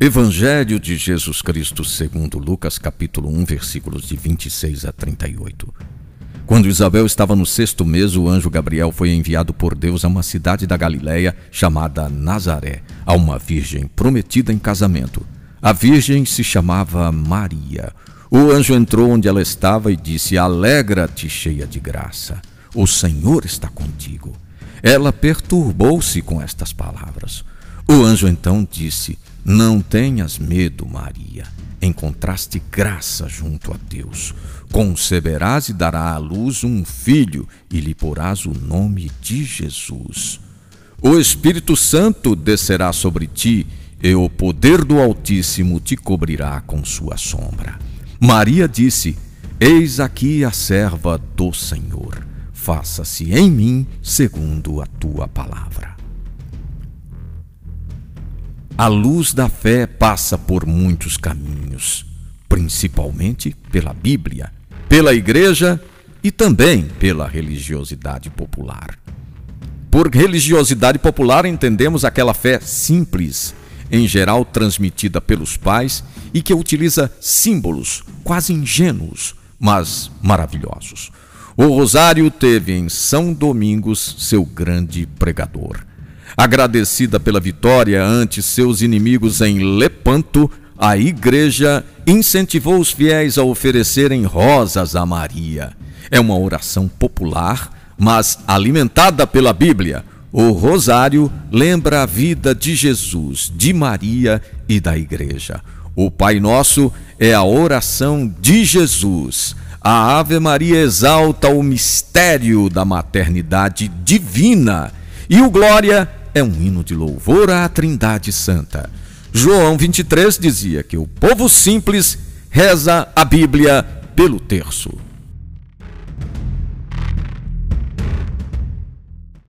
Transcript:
Evangelho de Jesus Cristo segundo Lucas capítulo 1 versículos de 26 a 38. Quando Isabel estava no sexto mês, o anjo Gabriel foi enviado por Deus a uma cidade da Galiléia chamada Nazaré, a uma virgem prometida em casamento. A virgem se chamava Maria. O anjo entrou onde ela estava e disse: Alegra-te, cheia de graça. O Senhor está contigo. Ela perturbou-se com estas palavras. O anjo então disse: Não tenhas medo, Maria. Encontraste graça junto a Deus. Conceberás e dará à luz um filho, e lhe porás o nome de Jesus. O Espírito Santo descerá sobre ti, e o poder do Altíssimo te cobrirá com sua sombra. Maria disse: Eis aqui a serva do Senhor. Faça-se em mim segundo a tua palavra. A luz da fé passa por muitos caminhos, principalmente pela Bíblia, pela Igreja e também pela religiosidade popular. Por religiosidade popular entendemos aquela fé simples, em geral transmitida pelos pais e que utiliza símbolos quase ingênuos, mas maravilhosos. O Rosário teve em São Domingos seu grande pregador. Agradecida pela vitória ante seus inimigos em Lepanto, a igreja incentivou os fiéis a oferecerem rosas a Maria. É uma oração popular, mas alimentada pela Bíblia. O rosário lembra a vida de Jesus, de Maria e da igreja. O Pai Nosso é a oração de Jesus. A Ave Maria exalta o mistério da maternidade divina. E o Glória é um hino de louvor à Trindade Santa. João 23 dizia que o povo simples reza a Bíblia pelo terço.